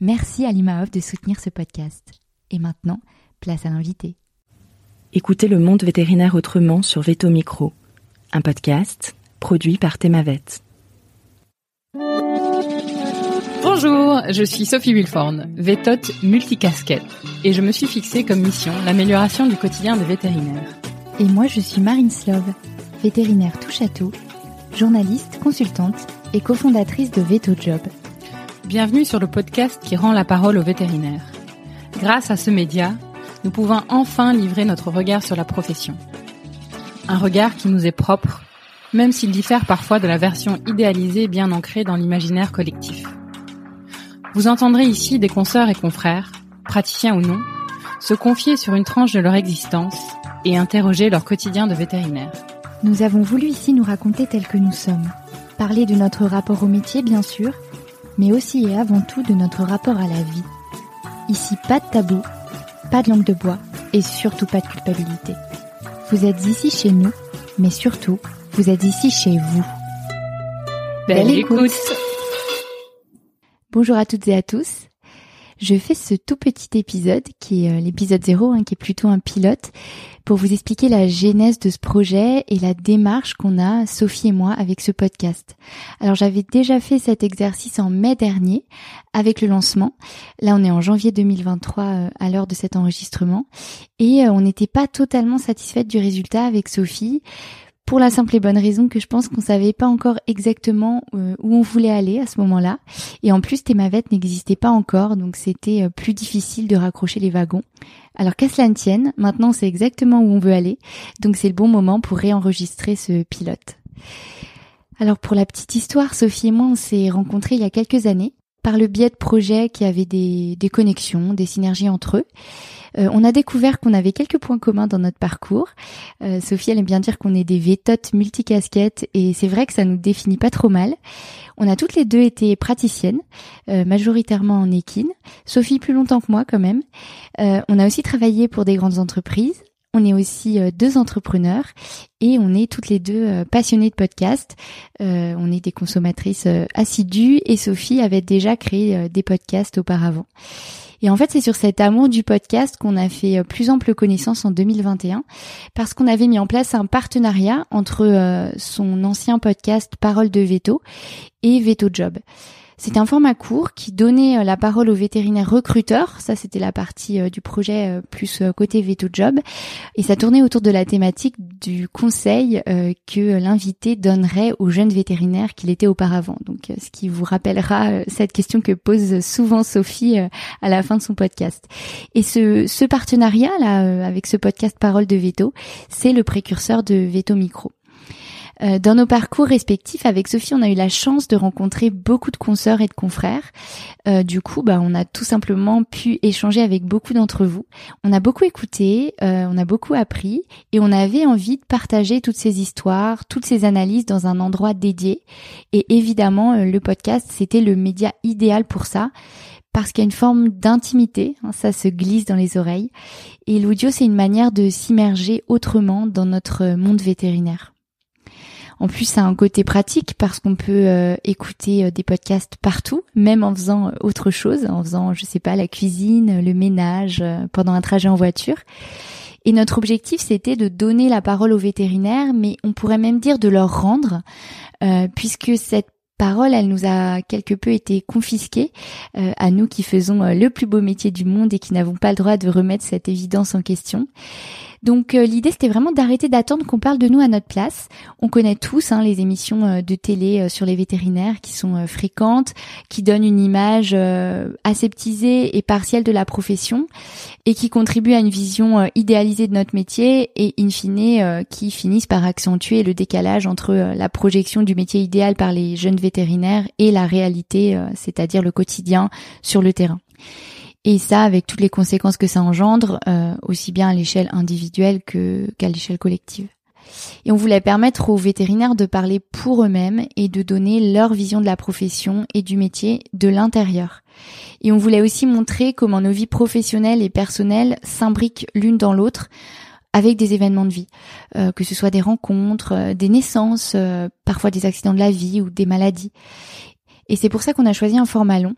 Merci à l'IMAOF de soutenir ce podcast. Et maintenant, place à l'invité. Écoutez le monde vétérinaire autrement sur Veto Micro, un podcast produit par Thémavet. Bonjour, je suis Sophie Wilforn, vétote multicasquette, et je me suis fixée comme mission l'amélioration du quotidien des vétérinaires. Et moi, je suis Marine Slove, vétérinaire tout, journaliste, consultante et cofondatrice de Veto Job, Bienvenue sur le podcast qui rend la parole aux vétérinaires. Grâce à ce média, nous pouvons enfin livrer notre regard sur la profession. Un regard qui nous est propre, même s'il diffère parfois de la version idéalisée bien ancrée dans l'imaginaire collectif. Vous entendrez ici des consoeurs et confrères, praticiens ou non, se confier sur une tranche de leur existence et interroger leur quotidien de vétérinaire. Nous avons voulu ici nous raconter tel que nous sommes. Parler de notre rapport au métier, bien sûr, mais aussi et avant tout de notre rapport à la vie. Ici, pas de tabou, pas de langue de bois et surtout pas de culpabilité. Vous êtes ici chez nous, mais surtout, vous êtes ici chez vous. Belle, écoute. Bonjour à toutes et à tous je fais ce tout petit épisode qui est euh, l'épisode 0, hein, qui est plutôt un pilote, pour vous expliquer la genèse de ce projet et la démarche qu'on a, Sophie et moi, avec ce podcast. Alors j'avais déjà fait cet exercice en mai dernier avec le lancement. Là on est en janvier 2023 euh, à l'heure de cet enregistrement et euh, on n'était pas totalement satisfaite du résultat avec Sophie pour la simple et bonne raison que je pense qu'on savait pas encore exactement euh, où on voulait aller à ce moment-là. Et en plus, Thémavet n'existait pas encore, donc c'était euh, plus difficile de raccrocher les wagons. Alors qu'à cela ne tienne, maintenant c'est exactement où on veut aller, donc c'est le bon moment pour réenregistrer ce pilote. Alors pour la petite histoire, Sophie et moi on s'est rencontrés il y a quelques années par le biais de projets qui avaient des, connexions, des synergies entre eux. Euh, on a découvert qu'on avait quelques points communs dans notre parcours. Euh, Sophie, elle aime bien dire qu'on est des vétotes multicasquettes et c'est vrai que ça nous définit pas trop mal. On a toutes les deux été praticiennes, euh, majoritairement en équine. Sophie plus longtemps que moi quand même. on a aussi travaillé pour des grandes entreprises. On est aussi deux entrepreneurs et on est toutes les deux passionnées de podcasts. on est des consommatrices assidues et Sophie avait déjà créé des podcasts auparavant. Et en fait, c'est sur cet amour du podcast qu'on a fait euh, plus ample connaissance en 2021 parce qu'on avait mis en place un partenariat entre euh, son ancien podcast Parole de Veto et Veto Job. C'était un format court qui donnait euh, la parole aux vétérinaires recruteurs. Ça, c'était la partie euh, du projet euh, plus côté Veto Job. Et ça tournait autour de la thématique du conseil que l'invité donnerait aux jeunes vétérinaires qu'il était auparavant. Donc, ce qui vous rappellera cette question que pose souvent Sophie à la fin de son podcast. Et ce, partenariat là avec ce podcast Parole de Veto, c'est le précurseur de Veto Micro. Euh, dans nos parcours respectifs, avec Sophie, on a eu la chance de rencontrer beaucoup de consoeurs et de confrères. Euh, du coup, bah, on a tout simplement pu échanger avec beaucoup d'entre vous. On a beaucoup écouté, euh, on a beaucoup appris, et on avait envie de partager toutes ces histoires, toutes ces analyses dans un endroit dédié. Et évidemment, le podcast, c'était le média idéal pour ça parce qu'il y a une forme d'intimité, hein, ça se glisse dans les oreilles, et l'audio c'est une manière de s'immerger autrement dans notre monde vétérinaire. En plus, ça a un côté pratique parce qu'on peut euh, écouter euh, des podcasts partout, même en faisant euh, autre chose, en faisant, je sais pas, la cuisine, le ménage, pendant un trajet en voiture. Et notre objectif, c'était de donner la parole aux vétérinaires, mais on pourrait même dire de leur rendre, puisque cette parole, elle nous a quelque peu été confisquée, à nous qui faisons le plus beau métier du monde et qui n'avons pas le droit de remettre cette évidence en question. Donc euh, l'idée c'était vraiment d'arrêter d'attendre qu'on parle de nous à notre place. On connaît tous hein, les émissions euh, de télé euh, sur les vétérinaires qui sont fréquentes, qui donnent une image aseptisée et partielle de la profession et qui contribuent à une vision idéalisée de notre métier et in fine qui finissent par accentuer le décalage entre la projection du métier idéal par les jeunes vétérinaires et la réalité, c'est-à-dire le quotidien sur le terrain. Et ça, avec toutes les conséquences que ça engendre, euh, aussi bien à l'échelle individuelle que qu'à l'échelle collective. Et on voulait permettre aux vétérinaires de parler pour eux-mêmes et de donner leur vision de la profession et du métier de l'intérieur. Et on voulait aussi montrer comment nos vies professionnelles et personnelles s'imbriquent l'une dans l'autre avec des événements de vie, euh, que ce soit des rencontres, euh, des naissances, parfois des accidents de la vie ou des maladies. Et c'est pour ça qu'on a choisi un format long,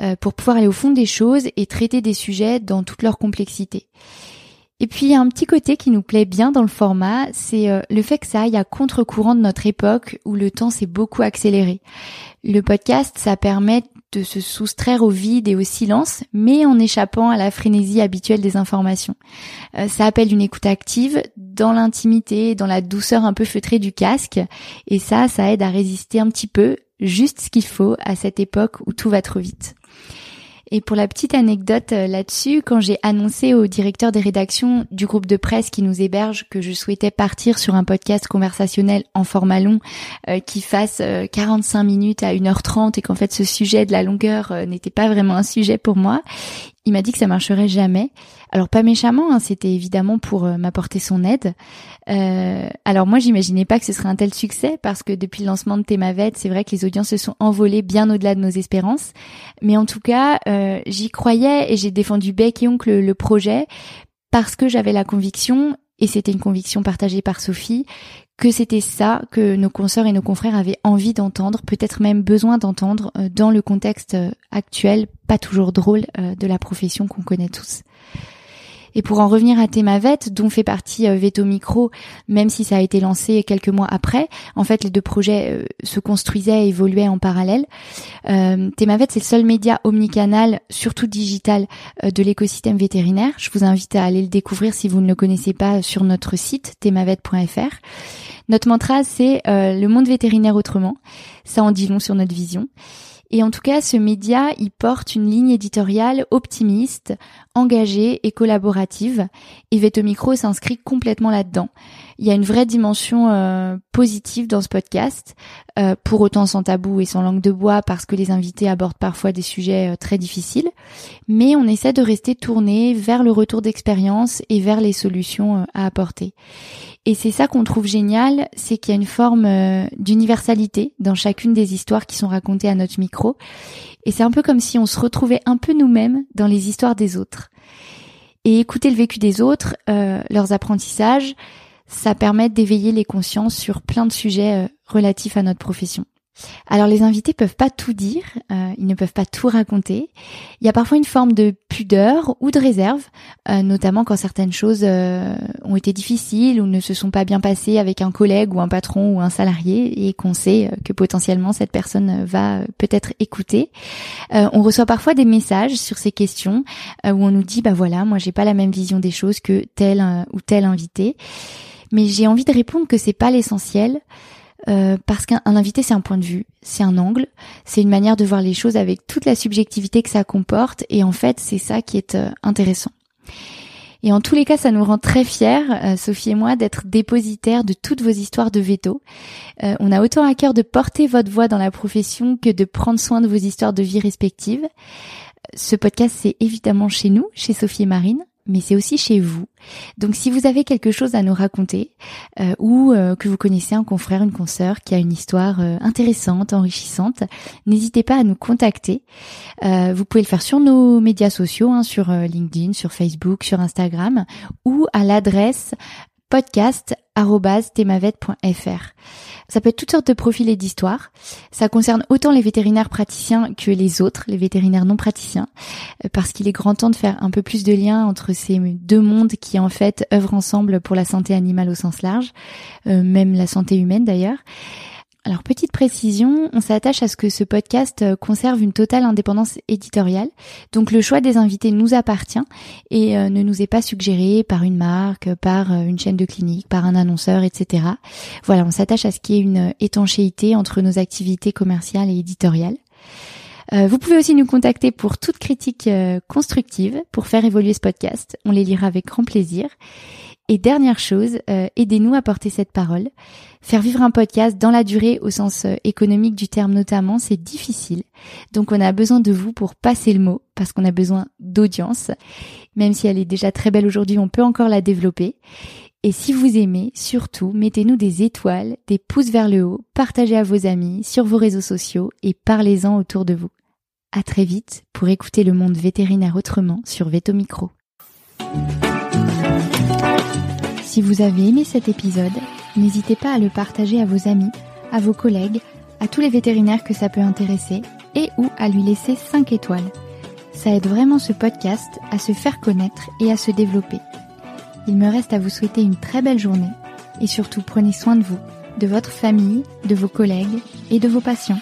euh, pour pouvoir aller au fond des choses et traiter des sujets dans toute leur complexité. Et puis il y a un petit côté qui nous plaît bien dans le format, c'est euh, le fait que ça aille à contre-courant de notre époque où le temps s'est beaucoup accéléré. Le podcast, ça permet de se soustraire au vide et au silence, mais en échappant à la frénésie habituelle des informations. Euh, ça appelle une écoute active dans l'intimité, dans la douceur un peu feutrée du casque, et ça, ça aide à résister un petit peu juste ce qu'il faut à cette époque où tout va trop vite. Et pour la petite anecdote euh, là-dessus, quand j'ai annoncé au directeur des rédactions du groupe de presse qui nous héberge que je souhaitais partir sur un podcast conversationnel en format long euh, qui fasse 45 euh, minutes à 1h30 et qu'en fait ce sujet de la longueur n'était pas vraiment un sujet pour moi, il m'a dit que ça marcherait jamais. Alors pas méchamment, hein, c'était évidemment pour euh, m'apporter son aide. Euh, alors moi j'imaginais pas que ce serait un tel succès parce que depuis le lancement de Thémavet, c'est vrai que les audiences se sont envolées bien au-delà de nos espérances. Mais en tout cas, euh, j'y croyais et j'ai défendu bec et oncle le projet parce que j'avais la conviction et c'était une conviction partagée par Sophie, que c'était ça que nos consoeurs et nos confrères avaient envie d'entendre, peut-être même besoin d'entendre euh, dans le contexte euh, actuel, pas toujours drôle, euh, de la profession qu'on connaît tous. Et pour en revenir à Thémavet, dont fait partie euh, Veto Micro, même si ça a été lancé quelques mois après, en fait les deux projets euh, se construisaient et évoluaient en parallèle. Euh, Thémavet, c'est le seul média omnicanal, surtout digital, euh, de l'écosystème vétérinaire. Je vous invite à aller le découvrir si vous ne le connaissez pas sur notre site thémavet.fr. Notre mantra, c'est le monde vétérinaire autrement. Ça en dit long sur notre vision. Et en tout cas, ce média, il porte une ligne éditoriale optimiste, engagée et collaborative. Et Vetomicro s'inscrit complètement là-dedans. Il y a une vraie dimension euh, positive dans ce podcast, euh, pour autant sans tabou et sans langue de bois, parce que les invités abordent parfois des sujets euh, très difficiles. Mais on essaie de rester tourné vers le retour d'expérience et vers les solutions à apporter. Et c'est ça qu'on trouve génial, c'est qu'il y a une forme euh, d'universalité dans chacune des histoires qui sont racontées à notre micro. Et c'est un peu comme si on se retrouvait un peu nous-mêmes dans les histoires des autres. Et écouter le vécu des autres, euh, leurs apprentissages, ça permet d'éveiller les consciences sur plein de sujets euh, relatifs à notre profession. Alors les invités peuvent pas tout dire, euh, ils ne peuvent pas tout raconter. Il y a parfois une forme de pudeur ou de réserve, euh, notamment quand certaines choses euh, ont été difficiles ou ne se sont pas bien passées avec un collègue ou un patron ou un salarié et qu'on sait que potentiellement cette personne va peut-être écouter. on reçoit parfois des messages sur ces questions où on nous dit bah voilà, moi j'ai pas la même vision des choses que tel ou tel invité. Mais j'ai envie de répondre que c'est pas l'essentiel. Euh, parce qu'un invité c'est un point de vue, c'est un angle, c'est une manière de voir les choses avec toute la subjectivité que ça comporte et en fait c'est ça qui est euh, intéressant. Et en tous les cas, ça nous rend très fiers, euh, Sophie et moi, d'être dépositaires de toutes vos histoires de veto. on a autant à cœur de porter votre voix dans la profession que de prendre soin de vos histoires de vie respectives. Ce podcast, c'est évidemment chez nous, chez Sophie et Marine mais c'est aussi chez vous. Donc si vous avez quelque chose à nous raconter euh, ou euh, que vous connaissez un confrère, une consoeur qui a une histoire euh, intéressante, enrichissante, n'hésitez pas à nous contacter. vous pouvez le faire sur nos médias sociaux, hein, sur LinkedIn, sur Facebook, sur Instagram ou à l'adresse podcast.themavet.fr. Ça peut être toutes sortes de profils et d'histoires. Ça concerne autant les vétérinaires praticiens que les autres, les vétérinaires non praticiens, euh, parce qu'il est grand temps de faire un peu plus de lien entre ces deux mondes qui en fait œuvrent ensemble pour la santé animale au sens large, euh, même la santé humaine d'ailleurs. Alors petite précision, on s'attache à ce que ce podcast euh, conserve une totale indépendance éditoriale. Donc le choix des invités nous appartient et euh, ne nous est pas suggéré par une marque, par euh, une chaîne de clinique, par un annonceur, etc. Voilà, on s'attache à ce qui est une étanchéité entre nos activités commerciales et éditoriales. Vous pouvez aussi nous contacter pour toute critique constructive pour faire évoluer ce podcast. On les lira avec grand plaisir. Et dernière chose, euh, aidez-nous à porter cette parole. Faire vivre un podcast dans la durée au sens euh, économique du terme notamment, c'est difficile. Donc on a besoin de vous pour passer le mot, parce qu'on a besoin d'audience. Même si elle est déjà très belle aujourd'hui, on peut encore la développer. Et si vous aimez, surtout, mettez-nous des étoiles, des pouces vers le haut, partagez à vos amis, sur vos réseaux sociaux et parlez-en autour de vous. À très vite pour écouter le monde vétérinaire autrement sur Veto Micro. Si vous avez aimé cet épisode, n'hésitez pas à le partager à vos amis, à vos collègues, à tous les vétérinaires que ça peut intéresser et ou à lui laisser 5 étoiles. Ça aide vraiment ce podcast à se faire connaître et à se développer. Il me reste à vous souhaiter une très belle journée et surtout prenez soin de vous, de votre famille, de vos collègues et de vos patients.